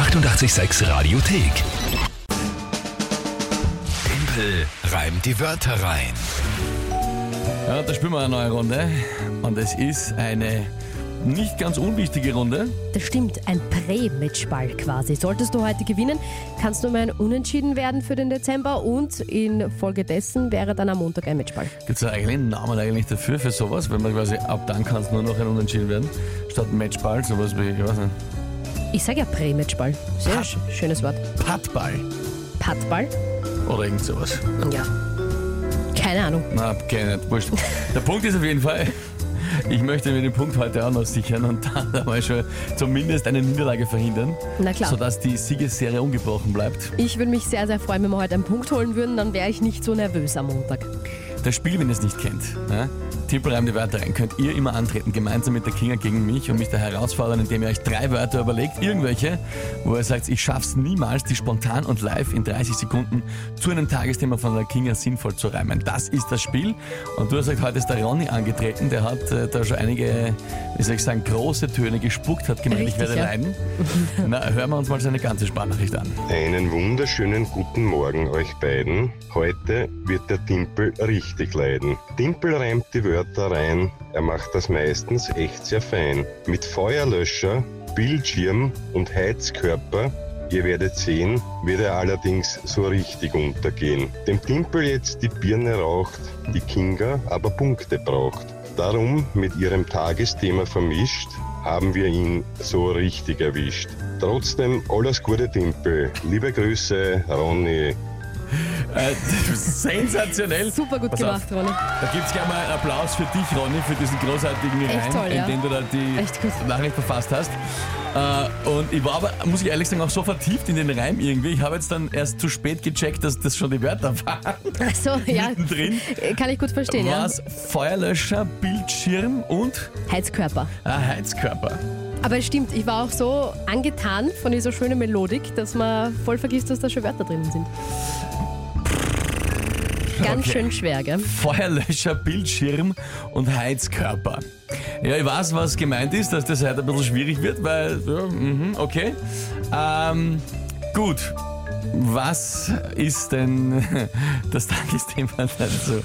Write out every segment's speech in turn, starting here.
886 Radiothek. Tempel reimt die Wörter rein. Ja, da spielen wir eine neue Runde. Und es ist eine nicht ganz unwichtige Runde. Das stimmt, ein Prä-Matchball quasi. Solltest du heute gewinnen, kannst du mal ein Unentschieden werden für den Dezember und infolgedessen wäre dann am Montag ein Matchball. Gibt es eigentlich einen Namen eigentlich dafür, für sowas? Wenn man quasi ab dann kann es nur noch ein Unentschieden werden, statt Matchball, sowas wie, ich weiß nicht, Ich sage ja Prä-Matchball. Sehr sch schönes Wort. Pattball Pattball? oder irgend sowas. Ja. Keine Ahnung. Na, keine, wurscht. Der Punkt ist auf jeden Fall, ich möchte mir den Punkt heute auch noch sichern und dann einmal schon zumindest eine Niederlage verhindern, Na klar. sodass die Siegesserie ungebrochen bleibt. Ich würde mich sehr, sehr freuen, wenn wir heute einen Punkt holen würden, dann wäre ich nicht so nervös am Montag. Das Spiel, wenn ihr es nicht kennt, ja, Tippelreim die Wörter rein, könnt ihr immer antreten, gemeinsam mit der Kinga gegen mich und mich da herausfordern, indem ihr euch drei Wörter überlegt, irgendwelche, wo ihr sagt, ich schaff's niemals, die spontan und live in 30 Sekunden zu einem Tagesthema von der Kinga sinnvoll zu reimen. Das ist das Spiel. Und du hast gesagt, heute ist der Ronny angetreten, der hat äh, da schon einige, wie soll ich sagen, große Töne gespuckt, hat gemeint, ich Richtig, werde ja. leiden. Na, hören wir uns mal seine ganze Sprachnachricht an. Einen wunderschönen guten Morgen euch beiden. Heute wird der Timpel richtig leiden. Timpel reimt die Wörter rein, er macht das meistens echt sehr fein. Mit Feuerlöscher, Bildschirm und Heizkörper, ihr werdet sehen, wird er allerdings so richtig untergehen. Dem Timpel jetzt die Birne raucht, die Kinga aber Punkte braucht. Darum mit ihrem Tagesthema vermischt, haben wir ihn so richtig erwischt. Trotzdem alles Gute Timpel. Liebe Grüße, Ronny. Äh, sensationell. Super gut Pass auf. gemacht, Ronny. Da gibt es gleich mal einen Applaus für dich, Ronny, für diesen großartigen Echt Reim, toll, ja. in dem du da die. Nachricht verfasst hast. Äh, und ich war aber, muss ich ehrlich sagen, auch so vertieft in den Reim irgendwie. Ich habe jetzt dann erst zu spät gecheckt, dass das schon die Wörter waren. Achso, ja. Mittendrin. Kann ich gut verstehen, ja. Was? Feuerlöscher, Bildschirm und Heizkörper. ein Heizkörper. Aber es stimmt, ich war auch so angetan von dieser schönen Melodik, dass man voll vergisst, dass da schon Wörter drinnen sind. Ganz Okay. schön schwer, gell? Feuerlöscher, Bildschirm und Heizkörper. Ja, ich weiß, was gemeint ist, dass das heute ein bisschen schwierig wird, weil, ja, mhm, okay. Ähm, gut. Was ist denn das Tagesthema dazu?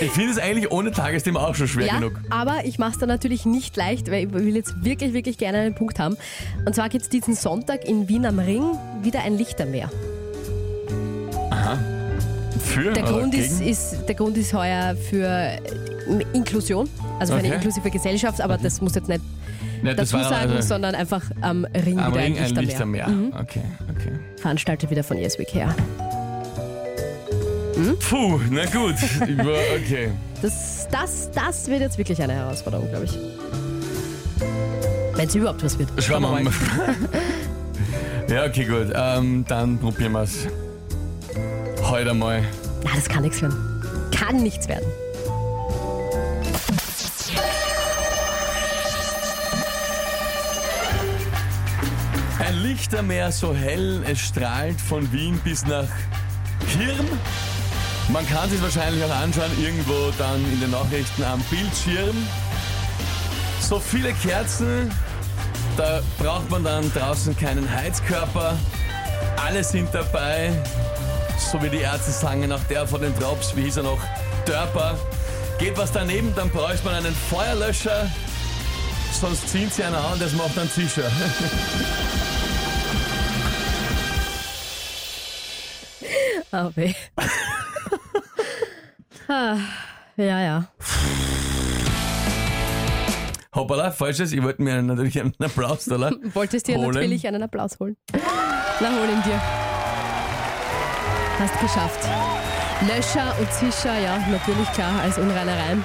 Ich finde es eigentlich ohne Tagesthema auch schon schwer Ja, genug. aber ich mache es dann natürlich nicht leicht, weil ich will jetzt wirklich, wirklich gerne einen Punkt haben. Und zwar gibt es diesen Sonntag in Wien am Ring wieder ein Lichtermeer. Für Der Grund ist, ist, der Grund ist heuer für Inklusion, also für Okay. eine inklusive Gesellschaft, aber das muss jetzt nicht Ja, das dazu sagen, also sondern einfach am Ring am wieder Ring ein ein Lichtermeer. Mhm. Lichtermeer. Okay, okay. Veranstaltet wieder von ESWK. Puh, na gut. Okay. Das, das, das wird jetzt wirklich eine Herausforderung, glaube ich. Wenn es überhaupt was wird. Schauen wir mal. ja, okay, gut. Ähm, dann probieren wir es. Heute mal. Na, das kann nichts werden. Kann nichts werden. Ein Lichtermeer so hell, es strahlt von Wien bis nach Hirn. Man kann sich wahrscheinlich auch anschauen, irgendwo dann in den Nachrichten am Bildschirm. So viele Kerzen, da braucht man dann draußen keinen Heizkörper. Alle sind dabei, so wie die Ärzte sagen, auch der von den Drops, wie hieß er noch, Dörper. Geht was daneben, dann bräuchte man einen Feuerlöscher, sonst ziehen sie einer an, das macht einen Zischer. Oh weh. ah, ja, ja. Hoppala, falsches. Ich wollte mir natürlich einen Applaus da Wolltest dir Holen. natürlich einen Applaus holen. Na, hol ihn dir. Hast geschafft. Löscher und Zischer, ja, natürlich klar, als unreiner Reim.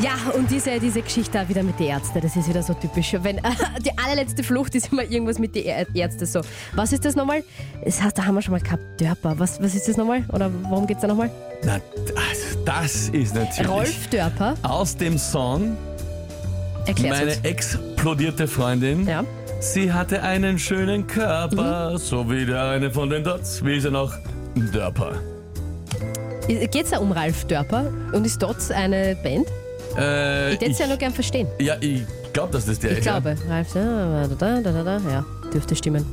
Ja, und diese, diese Geschichte wieder mit den Ärzten, das ist wieder so typisch. Wenn, die allerletzte Flucht ist immer irgendwas mit den Ärzten so. Was ist das nochmal? Das heißt, da haben wir schon mal gehabt, Dörper. Was, was ist das nochmal? Oder worum geht's da nochmal? Na, das, das ist natürlich Rolf Dörper, aus dem Song erklär's Meine uns. explodierte Freundin. Ja. Sie hatte einen schönen Körper, so wie der eine von den Dots. Wie ist er noch? Dörper. Geht's da um Ralf Dörper und ist dort eine Band? Äh, Ich hätte es ja nur gern verstehen. ja, ich glaube, dass das der Ich ist. glaube, Ralf, da, da, da, da, ja, dürfte stimmen.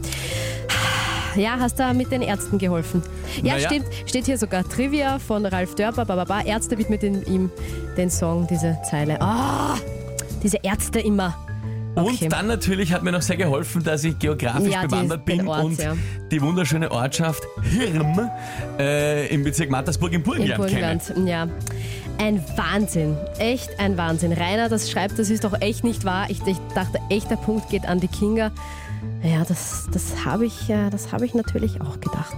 Ja, hast da mit den Ärzten geholfen. Ja, Naja. stimmt. Steht hier sogar Trivia von Ralf Dörper. Bababa. Ärzte widmet ihm den Song, diese Zeile. Ah, diese Ärzte immer. Okay. Und dann natürlich hat mir noch sehr geholfen, dass ich geografisch Ja, bewandert bin Ort, und ja. die wunderschöne Ortschaft Hirm äh, im Bezirk Mattersburg im In Burgenland kenne. Burgenland, ja. Ein Wahnsinn, echt ein Wahnsinn. Rainer, das schreibt, das ist doch echt nicht wahr. Ich, ich dachte, echt der Punkt geht an die Kinga. Ja, das, das habe ich, äh, das habe ich natürlich auch gedacht.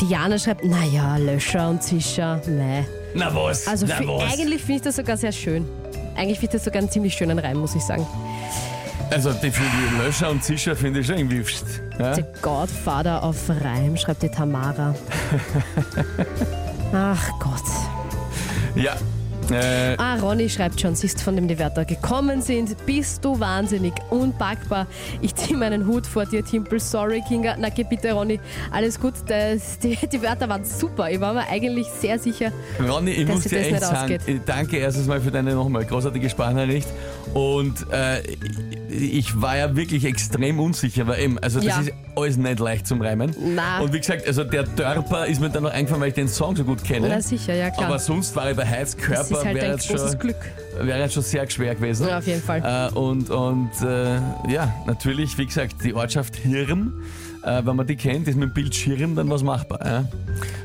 Diana schreibt, naja, Löscher und Zischer, nee. Na was? Also na fi- was? eigentlich finde ich das sogar sehr schön. Eigentlich ich das sogar einen ziemlich schönen Reim, muss ich sagen. Also die, für die Löscher und Zischer finde ich schon irgendwie... pst, Ja? The Godfather auf Reim, schreibt die Tamara. Ach Gott. ja. Äh, Ah, Ronny schreibt schon, siehst von dem die Wörter gekommen sind. Bist du wahnsinnig, unpackbar. Ich ziehe meinen Hut vor dir, Timpel. Sorry, Kinga. Na, geh bitte, Ronny. Alles gut. Das, die, die Wörter waren super. Ich war mir eigentlich sehr sicher. Ronny, ich Dass muss dir das echt sagen, ausgeht. danke erstens mal für deine nochmal großartige Sprachnachricht. Und äh, ich war ja wirklich extrem unsicher, weil eben, also das Ja. ist alles nicht leicht zum Reimen. Na. Und wie gesagt, also der Dörper ist mir dann noch eingefallen, weil ich den Song so gut kenne. Na sicher, ja klar. Aber sonst war ich bei das Heizkörper, halt wäre jetzt, schon, Glück. wäre jetzt schon sehr schwer gewesen. Ja, auf jeden Fall. Äh, und und äh, ja, natürlich, wie gesagt, die Ortschaft Hirn, äh, wenn man die kennt, ist mit dem Bild Schirm dann was machbar. Ja?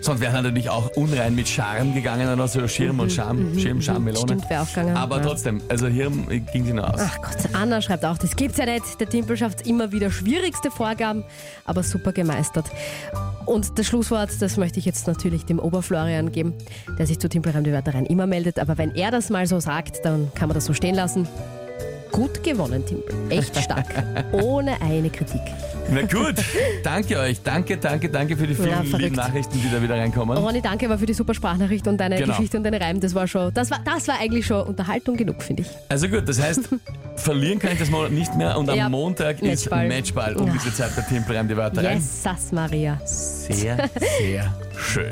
Sonst wäre natürlich auch unrein mit Charme gegangen oder so Schirm und Scham, Schirm, Scham, Melone. Mhm, Stimmt, wäre auch gegangen. Aber ja. trotzdem, also Hirn ging sie noch aus. Ach Gott, Anna schreibt auch, das gibt's ja nicht. Der Timpel schafft immer wieder schwierigste Vorgaben, aber super gemeistert. Und das Schlusswort, das möchte ich jetzt natürlich dem Oberflorian geben, der sich zu Timpelreim die Wörter rein immer meldet. Aber wenn er das mal so sagt, dann kann man das so stehen lassen. Gut gewonnen, Timpel. Echt stark. Ohne eine Kritik. Na gut, danke euch. Danke, danke, danke für die vielen Ja, lieben Nachrichten, die da wieder reinkommen. Ronny, danke aber für die super Sprachnachricht und deine Genau. Geschichte und deine Reim. Das war schon, das war, das war eigentlich schon Unterhaltung genug, finde ich. Also gut, das heißt, verlieren kann ich das Monat nicht mehr und am Ja, Montag ist Matchball. Matchball um diese Zeit bei Timpelreim die Wörter rein. Jesus Maria. Sehr, sehr schön.